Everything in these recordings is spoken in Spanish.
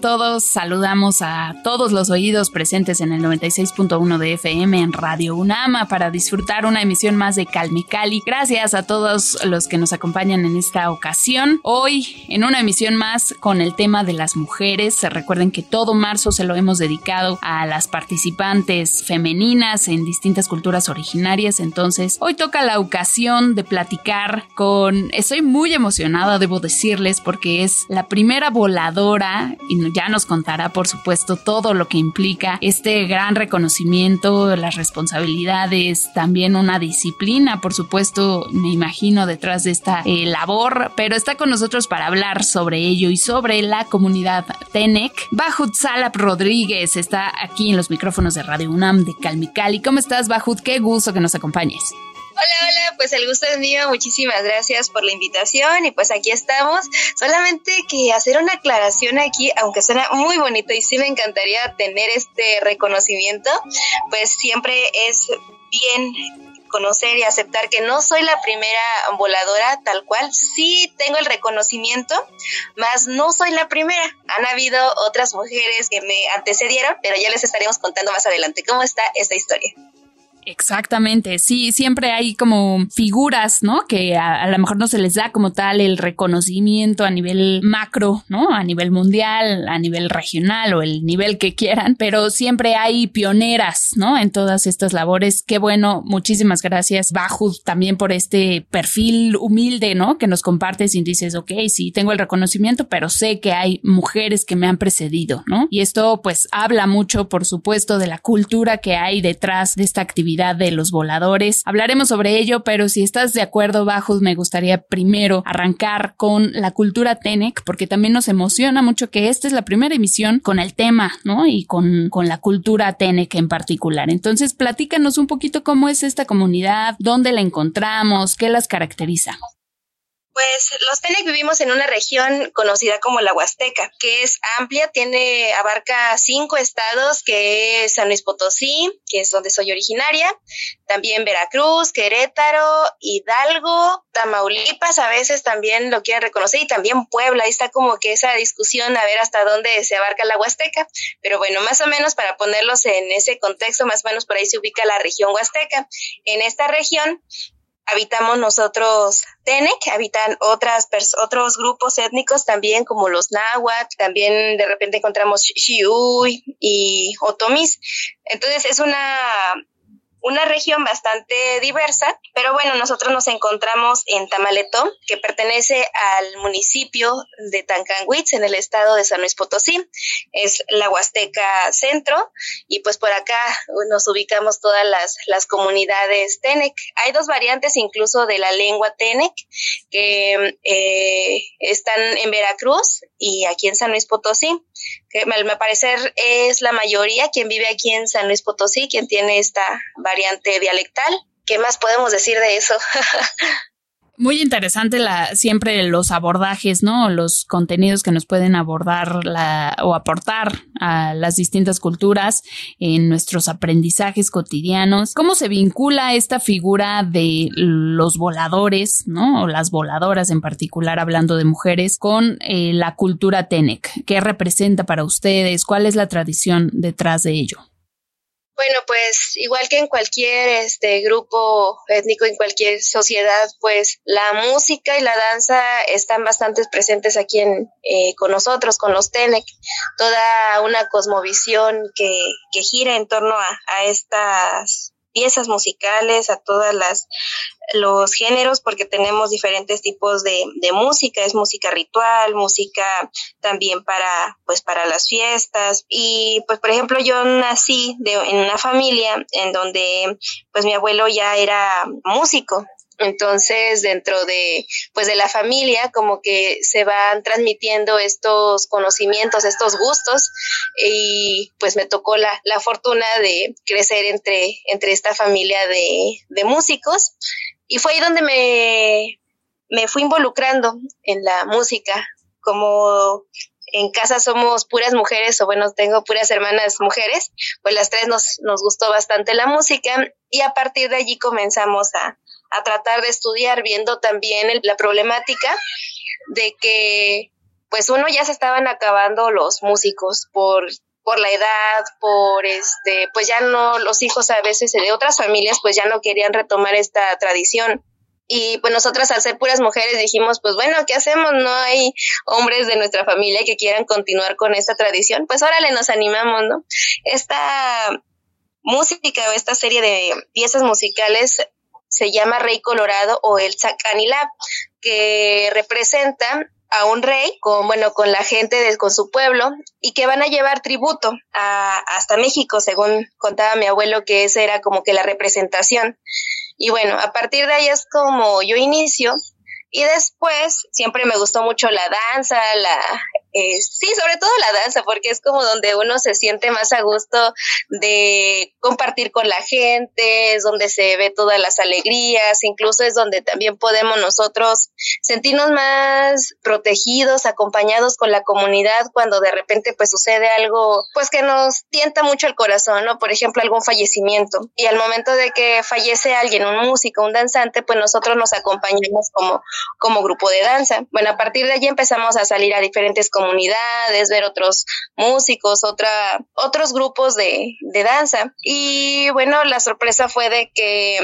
Todos? Saludamos a todos los oídos presentes en el 96.1 de FM en Radio Unama para disfrutar una emisión más de Calme Cali. Gracias a todos los que nos acompañan en esta ocasión. Hoy en una emisión más con el tema de las mujeres. Recuerden que todo marzo se lo hemos dedicado a las participantes femeninas en distintas culturas originarias. Entonces, hoy toca la ocasión de platicar con... Estoy muy emocionada, debo decirles, porque es la primera voladora y ya nos contará, por supuesto, todo lo que implica este gran reconocimiento, las responsabilidades, también una disciplina, por supuesto, me imagino, detrás de esta eh, labor, pero está con nosotros para hablar sobre ello y sobre la comunidad TENEC. Bajut Salap Rodríguez está aquí en los micrófonos de Radio UNAM de Calmicali. ¿Cómo estás, Bajut? Qué gusto que nos acompañes. Hola, hola, pues el gusto es mío, muchísimas gracias por la invitación y pues aquí estamos. Solamente que hacer una aclaración aquí, aunque suena muy bonito y sí me encantaría tener este reconocimiento, pues siempre es bien conocer y aceptar que no soy la primera voladora tal cual, sí tengo el reconocimiento, más no soy la primera. Han habido otras mujeres que me antecedieron, pero ya les estaremos contando más adelante cómo está esta historia. Exactamente, sí, siempre hay como figuras, ¿no? Que a, lo mejor no se les da como tal el reconocimiento a nivel macro, ¿no? A nivel mundial, a nivel regional o el nivel que quieran, pero siempre hay pioneras, ¿no? En todas estas labores. Qué bueno, muchísimas gracias, Bajud, también por este perfil humilde, ¿no? Que nos compartes y dices, ok, sí, tengo el reconocimiento, pero sé que hay mujeres que me han precedido, ¿no? Y esto pues habla mucho, por supuesto, de la cultura que hay detrás de esta actividad de los voladores. Hablaremos sobre ello, pero si estás de acuerdo, Bajos, me gustaría primero arrancar con la cultura TENEC, porque también nos emociona mucho que esta es la primera emisión con el tema, ¿no? Y con, con la cultura TENEC en particular. Entonces, platícanos un poquito cómo es esta comunidad, dónde la encontramos, qué las caracteriza. Pues los Tenec vivimos en una región conocida como la Huasteca, que es amplia, tiene, abarca cinco estados, que es San Luis Potosí, que es donde soy originaria, también Veracruz, Querétaro, Hidalgo, Tamaulipas, a veces también lo quieren reconocer, y también Puebla, ahí está como que esa discusión a ver hasta dónde se abarca la Huasteca, pero bueno, más o menos para ponerlos en ese contexto, más o menos por ahí se ubica la región Huasteca. En esta región habitamos nosotros Tenec, habitan otras otros grupos étnicos también como los náhuatl, también de repente encontramos Xiuy y Otomis. Entonces es una una región bastante diversa, pero bueno, nosotros nos encontramos en Tamaletón, que pertenece al municipio de Tancanwitz, en el estado de San Luis Potosí. Es la Huasteca Centro, y pues por acá nos ubicamos todas las, las comunidades Tenec. Hay dos variantes incluso de la lengua Tenec, que eh, están en Veracruz y aquí en San Luis Potosí que me parecer es la mayoría quien vive aquí en San Luis Potosí, quien tiene esta variante dialectal. ¿Qué más podemos decir de eso? Muy interesante la, siempre los abordajes, ¿no? Los contenidos que nos pueden abordar o aportar a las distintas culturas en nuestros aprendizajes cotidianos. ¿Cómo se vincula esta figura de los voladores, ¿no? O las voladoras en particular, hablando de mujeres, con eh, la cultura Tenec? ¿Qué representa para ustedes? ¿Cuál es la tradición detrás de ello? Bueno, pues igual que en cualquier este grupo étnico, en cualquier sociedad, pues la música y la danza están bastante presentes aquí en, eh, con nosotros, con los Tenec. Toda una cosmovisión que, que gira en torno a, a estas piezas musicales, a todas las los géneros, porque tenemos diferentes tipos de, de, música, es música ritual, música también para, pues, para las fiestas. Y, pues, por ejemplo, yo nací de, en una familia en donde, pues, mi abuelo ya era músico, entonces, dentro de, pues, de la familia, como que se van transmitiendo estos conocimientos, estos gustos, y pues me tocó la, la fortuna de crecer entre, entre esta familia de, de músicos. Y fue ahí donde me, me fui involucrando en la música, como en casa somos puras mujeres, o bueno, tengo puras hermanas mujeres, pues las tres nos, nos gustó bastante la música y a partir de allí comenzamos a, a tratar de estudiar, viendo también la problemática de que pues uno ya se estaban acabando los músicos por por la edad, por este, pues ya no, los hijos a veces de otras familias pues ya no querían retomar esta tradición. Y pues nosotras al ser puras mujeres dijimos, pues bueno, ¿qué hacemos? No hay hombres de nuestra familia que quieran continuar con esta tradición. Pues órale, nos animamos, ¿no? Esta música o esta serie de piezas musicales se llama Rey Colorado o el Zacanilab, que representa a un rey con bueno con la gente de con su pueblo y que van a llevar tributo a, hasta México según contaba mi abuelo que esa era como que la representación. Y bueno a partir de ahí es como yo inicio y después siempre me gustó mucho la danza, la eh, sí, sobre todo la danza, porque es como donde uno se siente más a gusto de compartir con la gente, es donde se ve todas las alegrías, incluso es donde también podemos nosotros sentirnos más protegidos, acompañados con la comunidad cuando de repente pues sucede algo pues que nos tienta mucho el corazón, ¿no? Por ejemplo, algún fallecimiento. Y al momento de que fallece alguien, un músico, un danzante, pues nosotros nos acompañamos como como grupo de danza. Bueno, a partir de allí empezamos a salir a diferentes comunidades, ver otros músicos, otra, otros grupos de, de danza. Y bueno, la sorpresa fue de que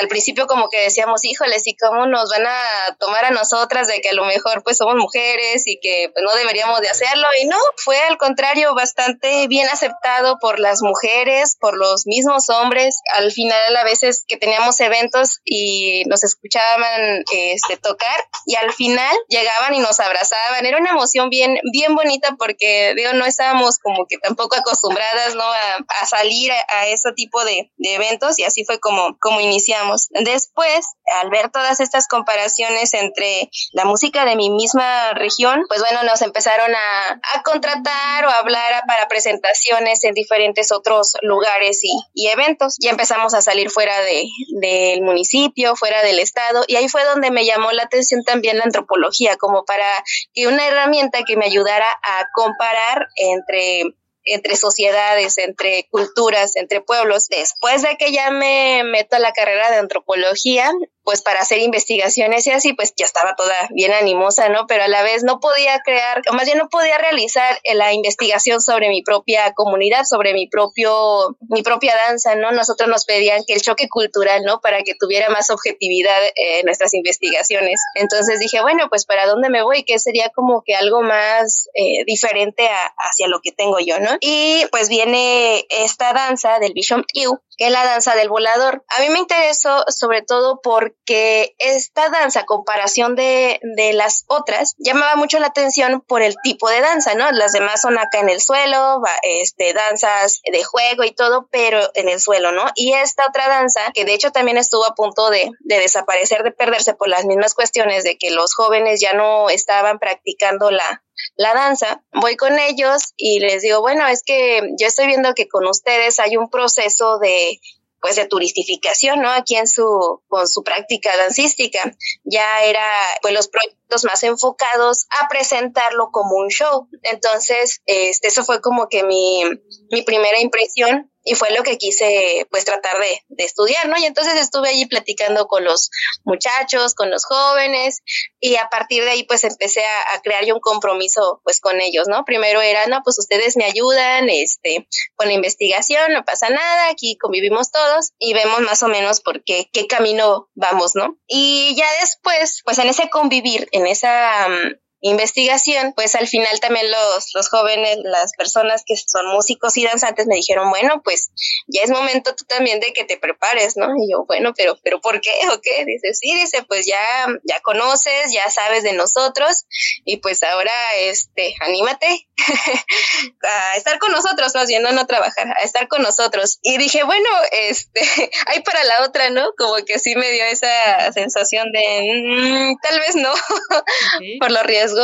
al principio como que decíamos, híjoles, ¿y cómo nos van a tomar a nosotras de que a lo mejor pues somos mujeres y que pues, no deberíamos de hacerlo? Y no, fue al contrario bastante bien aceptado por las mujeres, por los mismos hombres. Al final a veces que teníamos eventos y nos escuchaban este, tocar y al final llegaban y nos abrazaban. Era una emoción bien, bien bonita porque, digo, no estábamos como que tampoco acostumbradas, ¿no? A, salir a, ese tipo de, eventos y así fue como, como iniciamos. Después, al ver todas estas comparaciones entre la música de mi misma región, pues bueno, nos empezaron a, a contratar o a hablar para presentaciones en diferentes otros lugares y, y eventos. Ya empezamos a salir fuera de, del municipio, fuera del estado y ahí fue donde me llamó la atención también la antropología como para que una herramienta que me ayudara a comparar entre entre sociedades, entre culturas, entre pueblos. Después de que ya me meto a la carrera de antropología, pues para hacer investigaciones y así, pues ya estaba toda bien animosa, ¿no? Pero a la vez no podía crear, o más bien no podía realizar la investigación sobre mi propia comunidad, sobre mi propio, mi propia danza, ¿no? Nosotros nos pedían que el choque cultural, ¿no? Para que tuviera más objetividad en nuestras investigaciones. Entonces dije, bueno, pues para dónde me voy, que sería como que algo más eh, diferente hacia lo que tengo yo, ¿no? Y pues viene esta danza del Bishop Tiu, que es la danza del volador. A mí me interesó sobre todo porque esta danza, comparación de, de las otras, llamaba mucho la atención por el tipo de danza, ¿no? Las demás son acá en el suelo, este, danzas de juego y todo, pero en el suelo, ¿no? Y esta otra danza, que de hecho también estuvo a punto de, de desaparecer, de perderse por las mismas cuestiones de que los jóvenes ya no estaban practicando la, la danza, voy con ellos y les digo, bueno, es que yo estoy viendo que con ustedes hay un proceso de pues de turistificación, ¿no? Aquí en su, con su práctica dancística. Ya era, pues los proyectos más enfocados a presentarlo como un show. Entonces, este, eso fue como que mi, mi primera impresión y fue lo que quise pues tratar de, de, estudiar, ¿no? Y entonces estuve allí platicando con los muchachos, con los jóvenes y a partir de ahí pues empecé a, crear yo un compromiso pues con ellos, ¿no? Primero era, no, pues ustedes me ayudan, este, con la investigación, no pasa nada, aquí convivimos todos y vemos más o menos por qué, qué camino vamos, ¿no? Y ya después, pues en ese convivir, en esa... Um, investigación, pues al final también los, los jóvenes, las personas que son músicos y danzantes me dijeron, bueno, pues ya es momento tú también de que te prepares, ¿no? Y yo, bueno, pero, pero ¿por qué o qué? Dice, sí, dice, pues ya, ya conoces, ya sabes de nosotros y pues ahora, este, anímate a estar con nosotros, más bien, no, no trabajar, a estar con nosotros. Y dije, bueno, este, hay para la otra, ¿no? Como que sí me dio esa sensación de, mm, tal vez no, por los riesgos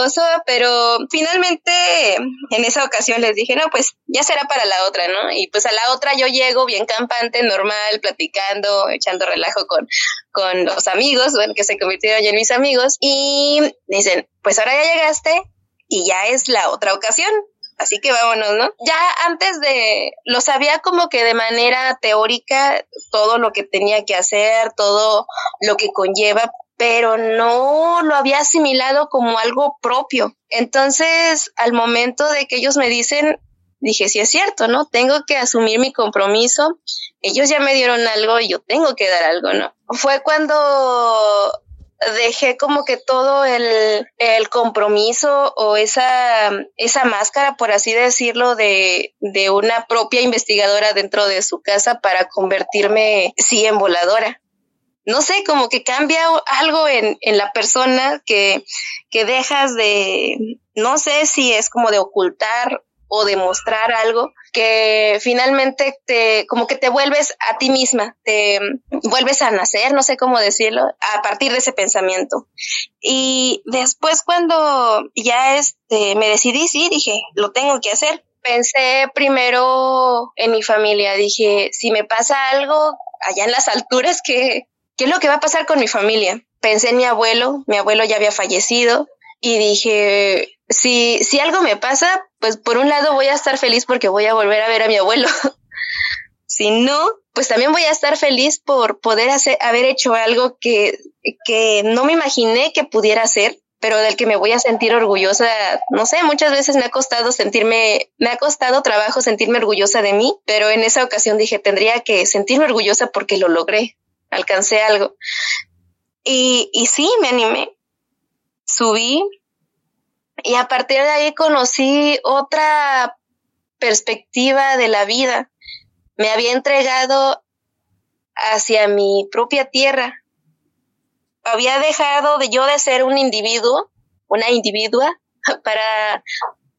pero finalmente en esa ocasión les dije, no, pues ya será para la otra, ¿no? Y pues a la otra yo llego bien campante, normal, platicando, echando relajo con, con los amigos, bueno, que se convirtieron ya en mis amigos, y dicen, pues ahora ya llegaste y ya es la otra ocasión. Así que vámonos, ¿no? Ya antes de, lo sabía como que de manera teórica todo lo que tenía que hacer, todo lo que conlleva, pero no lo había asimilado como algo propio. Entonces, al momento de que ellos me dicen, dije, sí es cierto, ¿no? Tengo que asumir mi compromiso. Ellos ya me dieron algo y yo tengo que dar algo, ¿no? Fue cuando dejé como que todo el, el compromiso o esa, esa máscara, por así decirlo, de, de una propia investigadora dentro de su casa para convertirme, sí, en voladora no sé, como que cambia algo en, en la persona que, que dejas de, no sé si es como de ocultar o demostrar algo que finalmente te como que te vuelves a ti misma, te vuelves a nacer, no sé cómo decirlo, a partir de ese pensamiento. Y después cuando ya este me decidí, sí, dije, lo tengo que hacer. Pensé primero en mi familia, dije, si me pasa algo allá en las alturas que ¿qué es lo que va a pasar con mi familia? Pensé en mi abuelo, mi abuelo ya había fallecido y dije, si, si algo me pasa, pues por un lado voy a estar feliz porque voy a volver a ver a mi abuelo. si no, pues también voy a estar feliz por poder hacer, haber hecho algo que, que no me imaginé que pudiera hacer pero del que me voy a sentir orgullosa, no sé, muchas veces me ha costado sentirme, me ha costado trabajo sentirme orgullosa de mí, pero en esa ocasión dije, tendría que sentirme orgullosa porque lo logré, alcancé algo. Y, y sí, me animé, subí y a partir de ahí conocí otra perspectiva de la vida. Me había entregado hacia mi propia tierra. Había dejado de yo de ser un individuo, una individua, para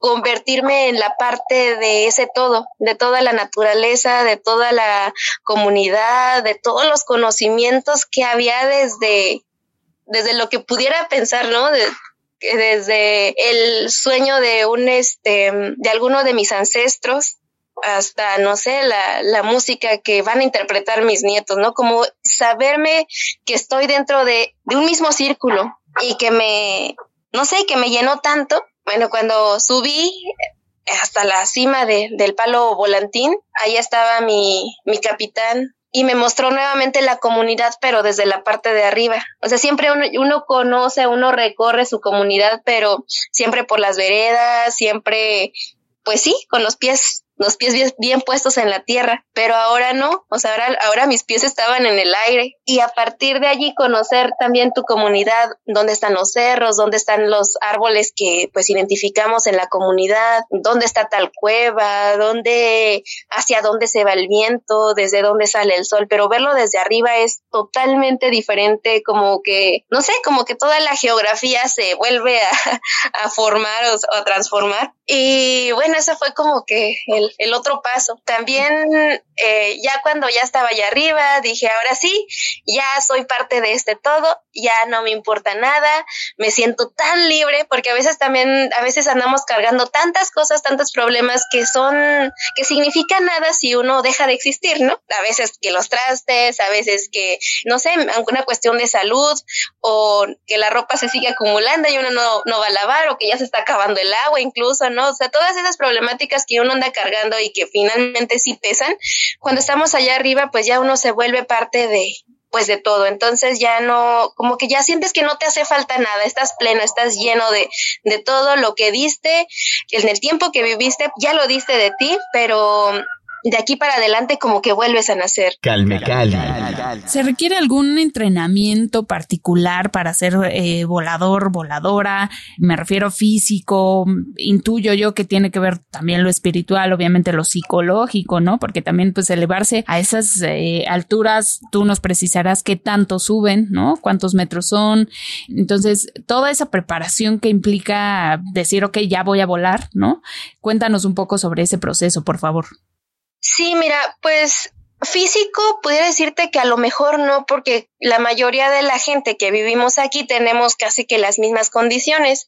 convertirme en la parte de ese todo, de toda la naturaleza, de toda la comunidad, de todos los conocimientos que había desde, desde lo que pudiera pensar, ¿no? desde el sueño de un, este, de alguno de mis ancestros, hasta, no sé, la, la, música que van a interpretar mis nietos, ¿no? Como saberme que estoy dentro de, de un mismo círculo y que me, no sé, que me llenó tanto bueno, cuando subí hasta la cima de, del palo volantín, ahí estaba mi, mi capitán y me mostró nuevamente la comunidad, pero desde la parte de arriba. O sea, siempre uno, uno, conoce, uno recorre su comunidad, pero siempre por las veredas, siempre, pues sí, con los pies los pies bien, puestos en la tierra, pero ahora no, o sea, ahora, ahora mis pies estaban en el aire y a partir de allí conocer también tu comunidad, dónde están los cerros, dónde están los árboles que pues identificamos en la comunidad, dónde está tal cueva, dónde, hacia dónde se va el viento, desde dónde sale el sol, pero verlo desde arriba es totalmente diferente, como que, no sé, como que toda la geografía se vuelve a, a formar o a transformar. Y bueno, eso fue como que el, el otro paso. También eh, ya cuando ya estaba allá arriba, dije, ahora sí, ya soy parte de este todo, ya no me importa nada, me siento tan libre, porque a veces también, a veces andamos cargando tantas cosas, tantos problemas que son, que significan nada si uno deja de existir, ¿no? A veces que los trastes, a veces que, no sé, alguna cuestión de salud, o que la ropa se sigue acumulando y uno no, no va a lavar, o que ya se está acabando el agua incluso, ¿no? O sea, todas esas problemáticas que uno anda cargando y que finalmente sí pesan, cuando estamos allá arriba, pues ya uno se vuelve parte de, pues de todo. Entonces ya no, como que ya sientes que no te hace falta nada, estás pleno, estás lleno de, de todo lo que diste, en el tiempo que viviste, ya lo diste de ti, pero de aquí para adelante como que vuelves a nacer. Calme, calme. ¿Se requiere algún entrenamiento particular para ser eh, volador, voladora? Me refiero físico, intuyo yo que tiene que ver también lo espiritual, obviamente lo psicológico, ¿no? Porque también pues elevarse a esas eh, alturas, tú nos precisarás qué tanto suben, ¿no? ¿Cuántos metros son? Entonces, toda esa preparación que implica decir, ok, ya voy a volar, ¿no? Cuéntanos un poco sobre ese proceso, por favor. Sí, mira, pues físico pudiera decirte que a lo mejor no, porque la mayoría de la gente que vivimos aquí tenemos casi que las mismas condiciones,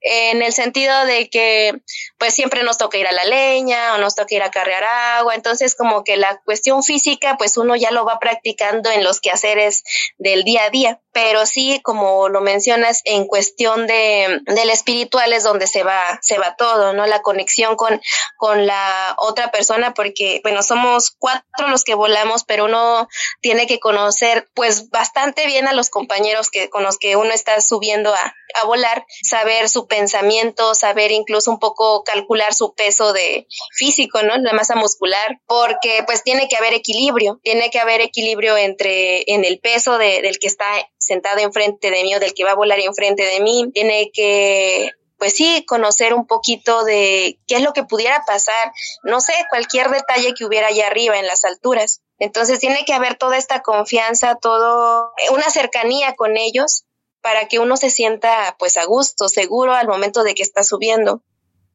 en el sentido de que pues siempre nos toca ir a la leña o nos toca ir a cargar agua, entonces como que la cuestión física pues uno ya lo va practicando en los quehaceres del día a día, pero sí como lo mencionas en cuestión de del espiritual es donde se va se va todo, ¿no? La conexión con con la otra persona porque bueno, somos cuatro los que volamos, pero uno tiene que conocer pues bastante bien a los compañeros que, con los que uno está subiendo a, a volar, saber su pensamiento, saber incluso un poco calcular su peso de físico, ¿no? La masa muscular, porque pues tiene que haber equilibrio, tiene que haber equilibrio entre en el peso de, del que está sentado enfrente de mí o del que va a volar enfrente de mí, tiene que pues sí, conocer un poquito de qué es lo que pudiera pasar, no sé, cualquier detalle que hubiera allá arriba en las alturas. Entonces tiene que haber toda esta confianza, todo, una cercanía con ellos para que uno se sienta pues a gusto, seguro al momento de que está subiendo.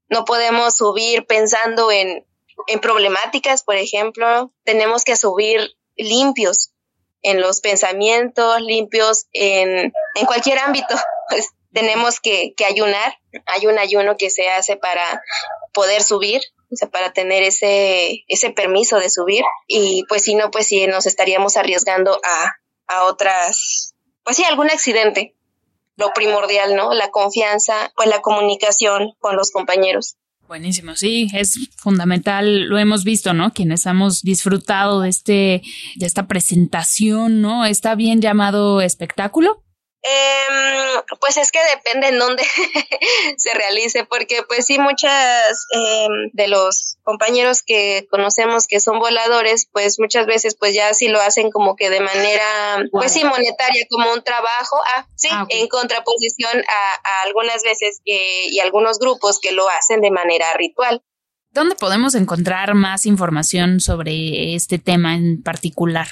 No podemos subir pensando en, en problemáticas, por ejemplo, tenemos que subir limpios en los pensamientos, limpios en, en cualquier ámbito. Pues tenemos que, que ayunar. Hay un ayuno que se hace para poder subir o sea, para tener ese, ese permiso de subir. Y pues si no, pues sí nos estaríamos arriesgando a, a otras, pues sí, algún accidente. Lo primordial, ¿no? La confianza, pues la comunicación con los compañeros. Buenísimo, sí, es fundamental, lo hemos visto, ¿no? Quienes hemos disfrutado de este, de esta presentación, ¿no? Está bien llamado espectáculo. Eh, pues es que depende en dónde se realice, porque pues sí, muchas eh, de los compañeros que conocemos que son voladores, pues muchas veces pues ya sí lo hacen como que de manera, pues sí, monetaria, como un trabajo, ah, sí, ah, en contraposición a, a algunas veces que, y algunos grupos que lo hacen de manera ritual. ¿Dónde podemos encontrar más información sobre este tema en particular?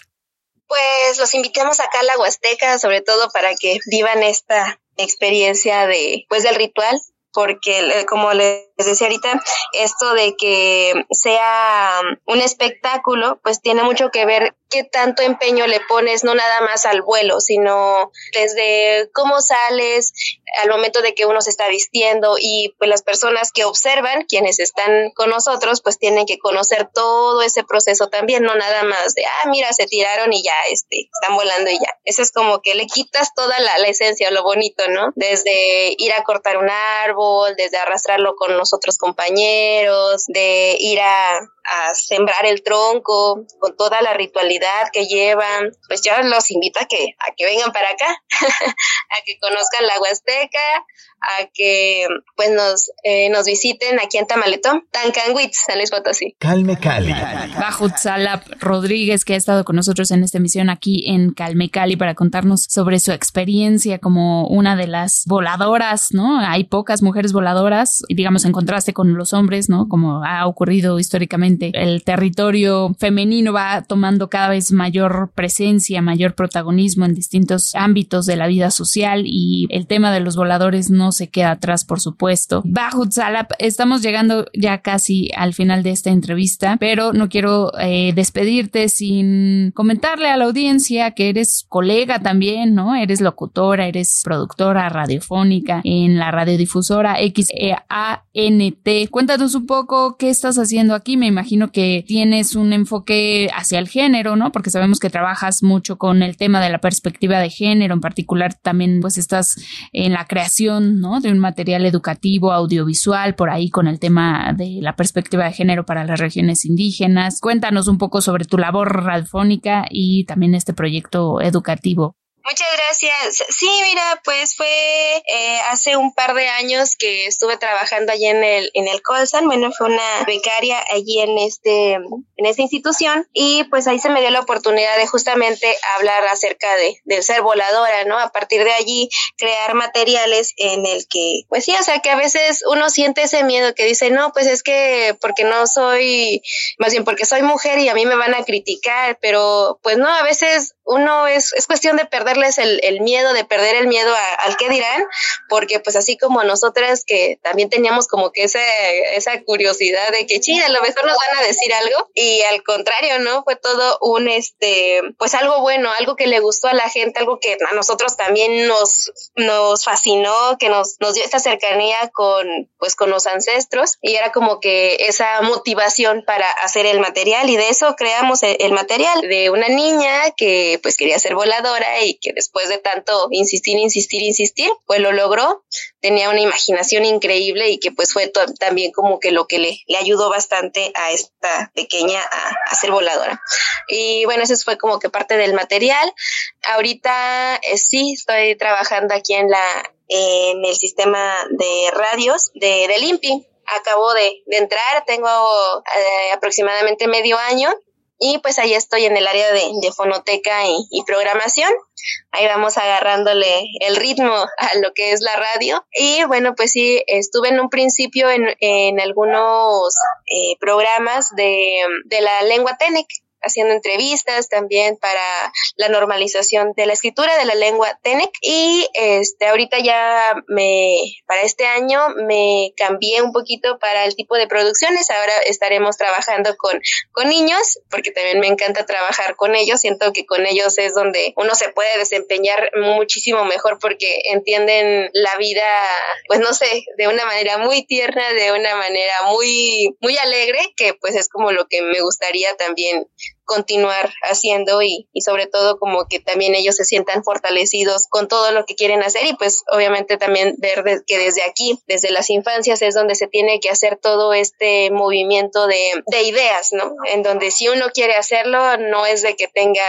Pues los invitamos acá a la Huasteca, sobre todo para que vivan esta experiencia de, pues del ritual, porque como les decía ahorita, esto de que sea un espectáculo, pues tiene mucho que ver qué tanto empeño le pones, no nada más al vuelo, sino desde cómo sales al momento de que uno se está vistiendo y pues las personas que observan, quienes están con nosotros, pues tienen que conocer todo ese proceso también, no nada más de, ah, mira, se tiraron y ya, este, están volando y ya. Eso es como que le quitas toda la, la esencia, lo bonito, ¿no? Desde ir a cortar un árbol, desde arrastrarlo con los otros compañeros, de ir a, a sembrar el tronco con toda la ritualidad que llevan, pues yo los invito a que, a que vengan para acá, a que conozcan la Huasteca, a que pues nos, eh, nos visiten aquí en Tamaletón, Tancanwitz, San Luis Potosí. Calme Cali. Bajo Salap Rodríguez, que ha estado con nosotros en esta emisión aquí en Calme Cali para contarnos sobre su experiencia como una de las voladoras, ¿no? Hay pocas mujeres voladoras, digamos, en contraste con los hombres, ¿no? Como ha ocurrido históricamente. El territorio femenino va tomando cada vez mayor presencia, mayor protagonismo en distintos ámbitos de la vida social y el tema de los voladores no se queda atrás, por supuesto. Bahut Salap, estamos llegando ya casi al final de esta entrevista, pero no quiero eh, despedirte sin comentarle a la audiencia que eres colega también, ¿no? Eres locutora, eres productora radiofónica en la radiodifusora XEANT. Cuéntanos un poco qué estás haciendo aquí. Me imagino que tienes un enfoque hacia el género, ¿no? Porque sabemos que trabajas mucho con el tema de la perspectiva de género, en particular también pues estás en la creación de un material educativo, audiovisual, por ahí con el tema de la perspectiva de género para las regiones indígenas. Cuéntanos un poco sobre tu labor radiofónica y también este proyecto educativo. Muchas gracias. Sí, mira, pues fue eh, hace un par de años que estuve trabajando allí en el en el Colsan. Bueno, fue una becaria allí en este en esta institución y pues ahí se me dio la oportunidad de justamente hablar acerca de del ser voladora, ¿no? A partir de allí crear materiales en el que, pues sí, o sea, que a veces uno siente ese miedo que dice, no, pues es que porque no soy, más bien porque soy mujer y a mí me van a criticar, pero pues no, a veces uno es, es cuestión de perderles el, el miedo, de perder el miedo al qué dirán, porque pues así como nosotras que también teníamos como que esa, esa curiosidad de que, chida, a lo mejor nos van a decir algo, y al contrario, ¿no? Fue todo un, este, pues algo bueno, algo que le gustó a la gente, algo que a nosotros también nos, nos fascinó, que nos, nos dio esta cercanía con, pues con los ancestros, y era como que esa motivación para hacer el material, y de eso creamos el, el material de una niña que pues quería ser voladora y que después de tanto insistir, insistir, insistir, pues lo logró. Tenía una imaginación increíble y que pues fue también como que lo que le, ayudó bastante a esta pequeña a, ser voladora. Y bueno, eso fue como que parte del material. Ahorita eh, sí estoy trabajando aquí en la en el sistema de radios de, del INPI. Acabo de, entrar, tengo eh, aproximadamente medio año y pues ahí estoy en el área de, fonoteca y, programación. Ahí vamos agarrándole el ritmo a lo que es la radio. Y bueno, pues sí, estuve en un principio en, en algunos eh, programas de, de la lengua Tenec haciendo entrevistas también para la normalización de la escritura de la lengua Tenec. Y este ahorita ya me para este año me cambié un poquito para el tipo de producciones. Ahora estaremos trabajando con con niños porque también me encanta trabajar con ellos. Siento que con ellos es donde uno se puede desempeñar muchísimo mejor porque entienden la vida pues no sé de una manera muy tierna de una manera muy muy alegre que pues es como lo que me gustaría también continuar haciendo y, y, sobre todo como que también ellos se sientan fortalecidos con todo lo que quieren hacer y pues obviamente también ver que desde aquí, desde las infancias es donde se tiene que hacer todo este movimiento de, de ideas, ¿no? En donde si uno quiere hacerlo no es de que tenga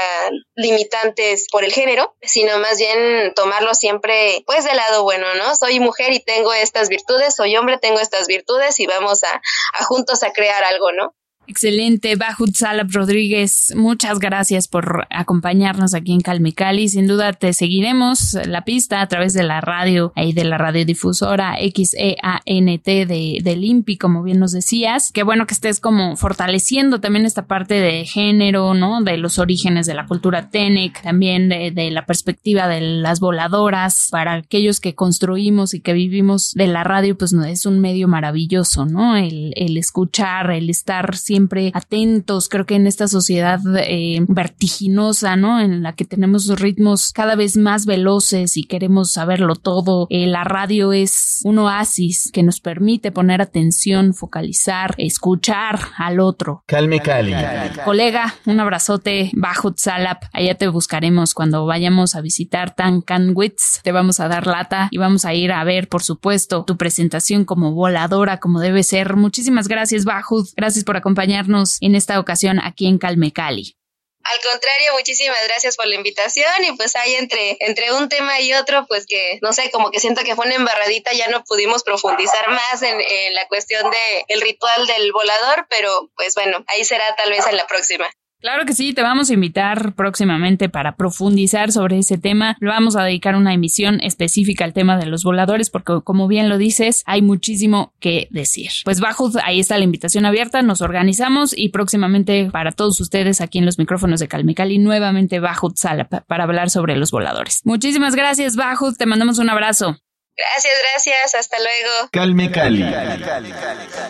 limitantes por el género, sino más bien tomarlo siempre pues del lado bueno, ¿no? Soy mujer y tengo estas virtudes, soy hombre, tengo estas virtudes y vamos a, a juntos a crear algo, ¿no? Excelente, Bahut Salab Rodríguez, muchas gracias por acompañarnos aquí en Calmecali. Sin duda te seguiremos la pista a través de la radio y de la radiodifusora XEANT de, del INPI, como bien nos decías. Qué bueno que estés como fortaleciendo también esta parte de género, ¿no? De los orígenes de la cultura TENEC, también de, la perspectiva de las voladoras. Para aquellos que construimos y que vivimos de la radio, pues es un medio maravilloso, ¿no? El, el escuchar, el estar siempre siempre atentos. Creo que en esta sociedad eh, vertiginosa, ¿no? En la que tenemos ritmos cada vez más veloces y queremos saberlo todo, eh, la radio es un oasis que nos permite poner atención, focalizar, escuchar al otro. Calme Cali. Colega, un abrazote bajo Salap. Allá te buscaremos cuando vayamos a visitar Tancanwitz. Te vamos a dar lata y vamos a ir a ver, por supuesto, tu presentación como voladora, como debe ser. Muchísimas gracias, Bajud. Gracias por acompañarnos en esta ocasión aquí en Calme Cali. Al contrario, muchísimas gracias por la invitación y pues hay entre, entre un tema y otro, pues que no sé, como que siento que fue una embarradita, ya no pudimos profundizar más en, la cuestión del el ritual del volador, pero pues bueno, ahí será tal vez en la próxima. Claro que sí, te vamos a invitar próximamente para profundizar sobre ese tema. Lo vamos a dedicar una emisión específica al tema de los voladores porque como bien lo dices, hay muchísimo que decir. Pues bajo, ahí está la invitación abierta, nos organizamos y próximamente para todos ustedes aquí en los micrófonos de Calmecali nuevamente Bajut Sala para hablar sobre los voladores. Muchísimas gracias Bajut, te mandamos un abrazo. Gracias, gracias, hasta luego. Calme Cali. Gracias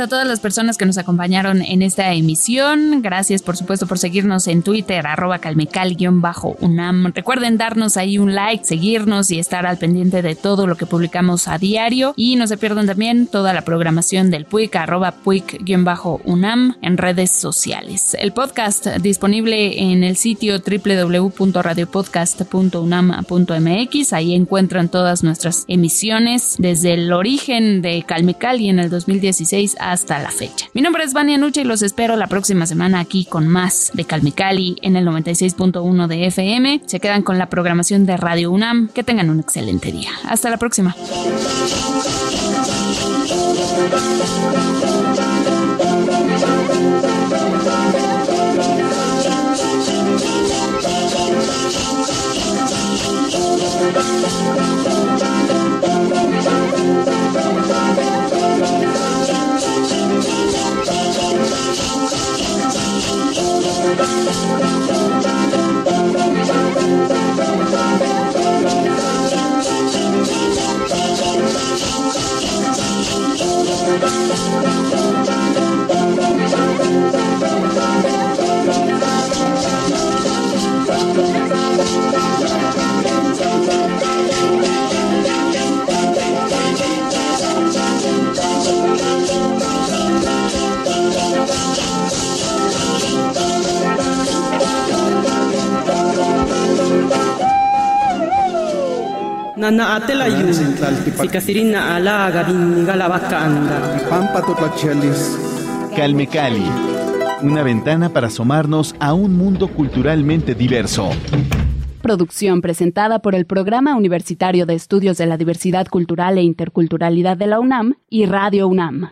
a todas las personas que nos acompañaron en esta emisión. Gracias, por supuesto, por seguirnos en Twitter, arroba calmecal-unam. Recuerden darnos ahí un like, seguirnos y estar al pendiente de todo lo que publicamos a diario. Y no se pierdan también toda la programación del PUIC, arroba PUIC-UNAM en redes sociales. El podcast disponible en el sitio www.radiopodcast.unam.mx. Ahí encuentran todas nuestras emisiones desde el origen de Calmecal y en el 2016 hasta la fecha. Mi nombre es Vania Nucha y los espero la próxima semana aquí con más de Calmicali en el 96.1 de FM. Se quedan con la programación de Radio UNAM. Que tengan un excelente día. Hasta la próxima. 頑張れ! Atela yu, sikasirina ala gabin galabaka anda. Pampa topachalis. Calme Cali, una ventana para asomarnos a un mundo culturalmente diverso. Producción presentada por el Programa Universitario de Estudios de la Diversidad Cultural e Interculturalidad de la UNAM y Radio UNAM.